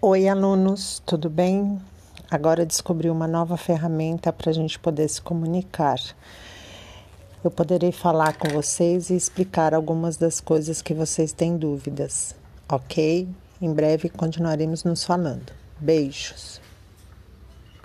Oi, alunos, tudo bem? Agora descobri uma nova ferramenta para a gente poder se comunicar. Eu poderei falar com vocês e explicar algumas das coisas que vocês têm dúvidas, ok? Em breve continuaremos nos falando. Beijos.